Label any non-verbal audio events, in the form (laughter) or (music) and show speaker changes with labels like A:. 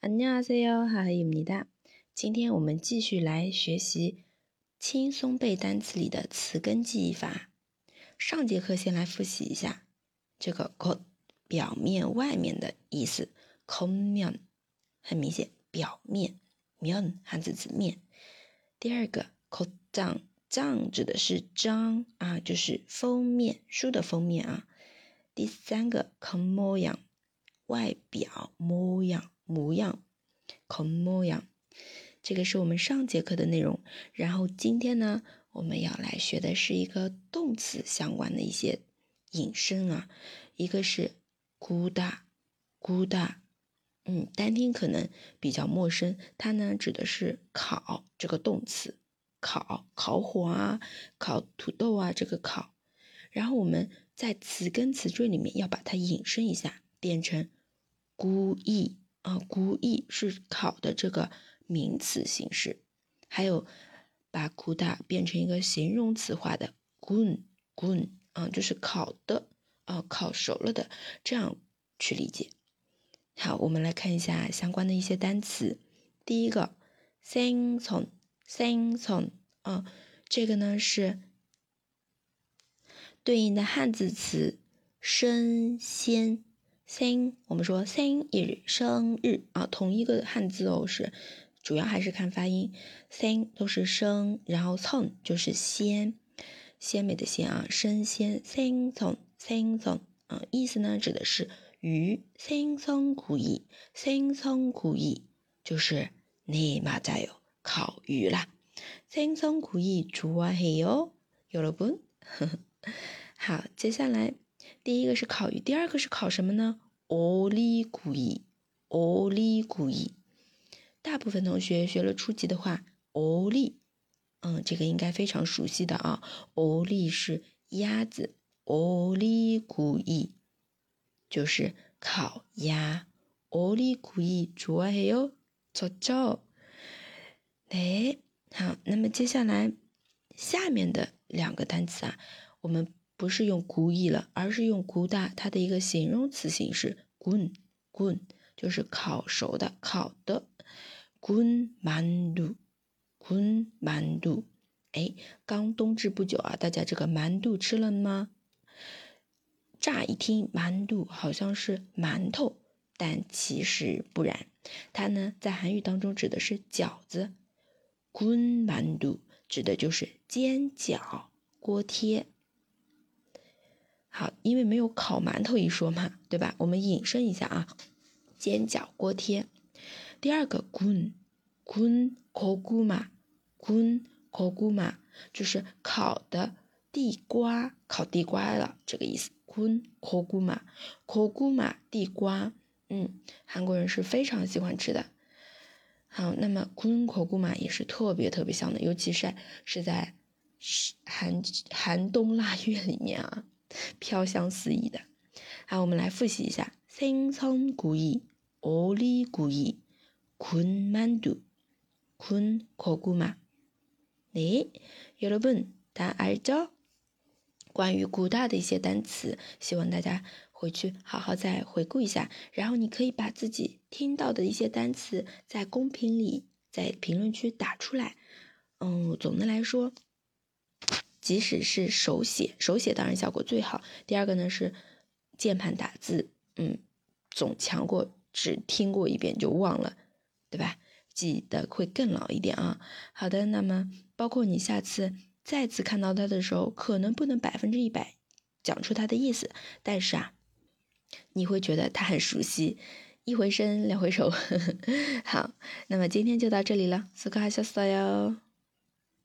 A: 안녕하세요，하하입니 다。 今天我们继续来学习轻松背单词里的词根记忆法。上节课先来复习一下这个 “겉”，表面、外面的意思。겉 면， 很明显，表面。면， 汉字词面。第二个 “겉 장”，“장”指的是章啊，就是封面，书的封面啊。第三个 “겉모 양”，外表模样。 模样 comoyang 这个是我们上节课的内容然后今天呢我们要来学的是一个动词相关的一些引申啊一个是 gouda gouda 嗯单听可能比较陌生它呢指的是烤这个动词烤烤火啊烤土豆啊这个烤。然后我们在词根词缀里面要把它引申一下变成孤意啊，故意是考的这个名词形式，还有把苦大变成一个形容词化的 gun gun 啊，就是烤的啊，烤熟了的，这样去理解。好，我们来看一下相关的一些单词。第一个，sing song sing song 啊，这个呢是对应的汉字词生鲜。生，我们说生日，生日啊，同一个汉字哦，是主要还是看发音。生都是生，然后葱就是鲜，鲜美的鲜啊，生鲜。生葱，生葱啊，意思呢指的是鱼。生葱可以，生葱可以就是你妈在哟，烤鱼啦。生葱可以좋아해 요， 여러 분。 (laughs) 好，接下来。 第一个是烤鱼，第二个是烤什么呢？奥利古伊，奥利古伊。大部分同学学了初级的话，奥利，嗯，这个应该非常熟悉的啊。奥利是鸭子，奥利古伊就是烤鸭。奥利古伊主要还有做粥。哎，好，那么接下来下面的两个单词啊，我们。不是用故意了，而是用古大它的一个形容词形式，gun gun 就是烤熟的、烤的，gun mandu gun mandu。哎，刚冬至不久啊，大家这个馒头吃了吗？乍一听馒头好像是馒头，但其实不然，它呢在韩语当中指的是饺子，gun mandu 指的就是煎饺、锅贴。好，因为没有烤馒头一说嘛，对吧？我们引申一下啊，煎饺、锅贴。第二个，gun gun koguma gun koguma 就是烤的地瓜，烤地瓜了，这个意思。gun koguma 地瓜，嗯，韩国人是非常喜欢吃的。好，那么 gun koguma 也是特别特别香的，尤其是在是在寒寒冬腊月里面啊。飘香四溢的，好，我们来复习一下：생선구 이、 오리구 이、 군만 두、 군고구 마。 네여러분다알 죠？ 关于古大的一些单词，希望大家回去好好再回顾一下。然后你可以把自己听到的一些单词在公屏里、在评论区打出来。嗯，总的来说。 即使是手写，手写当然效果最好。第二个呢是键盘打字，嗯，总强过只听过一遍就忘了，对吧？记得会更牢一点啊。好的，那么包括你下次再次看到它的时候，可能不能百分之一百讲出它的意思，但是啊，你会觉得它很熟悉，一回生两回熟。(laughs) 好，那么今天就到这里了，斯卡哈小斯哟。